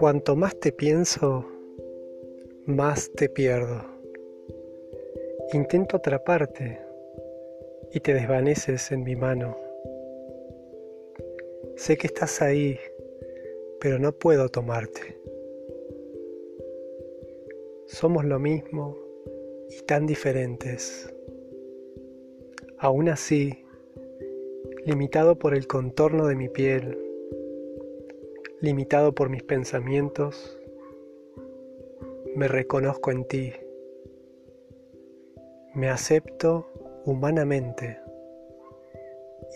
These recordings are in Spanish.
Cuanto más te pienso, más te pierdo. Intento atraparte y te desvaneces en mi mano. Sé que estás ahí, pero no puedo tomarte. Somos lo mismo y tan diferentes. Aún así, limitado por el contorno de mi piel, limitado por mis pensamientos, me reconozco en ti, me acepto humanamente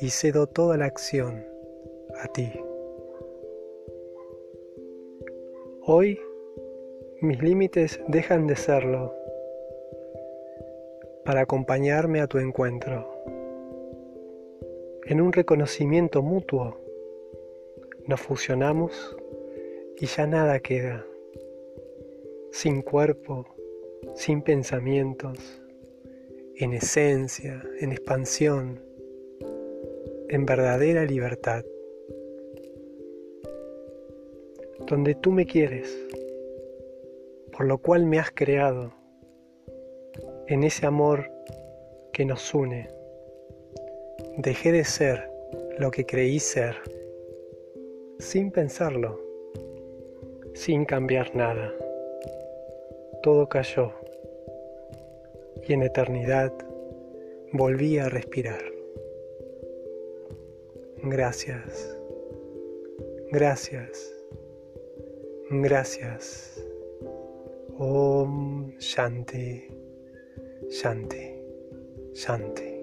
y cedo toda la acción a ti. Hoy mis límites dejan de serlo para acompañarme a tu encuentro. En un reconocimiento mutuo nos fusionamos y ya nada queda, sin cuerpo, sin pensamientos, en esencia, en expansión, en verdadera libertad, donde tú me quieres, por lo cual me has creado, en ese amor que nos une. Dejé de ser lo que creí ser sin pensarlo, sin cambiar nada. Todo cayó y en eternidad volví a respirar. Gracias, gracias, gracias. Om Shanti, Shanti, Shanti.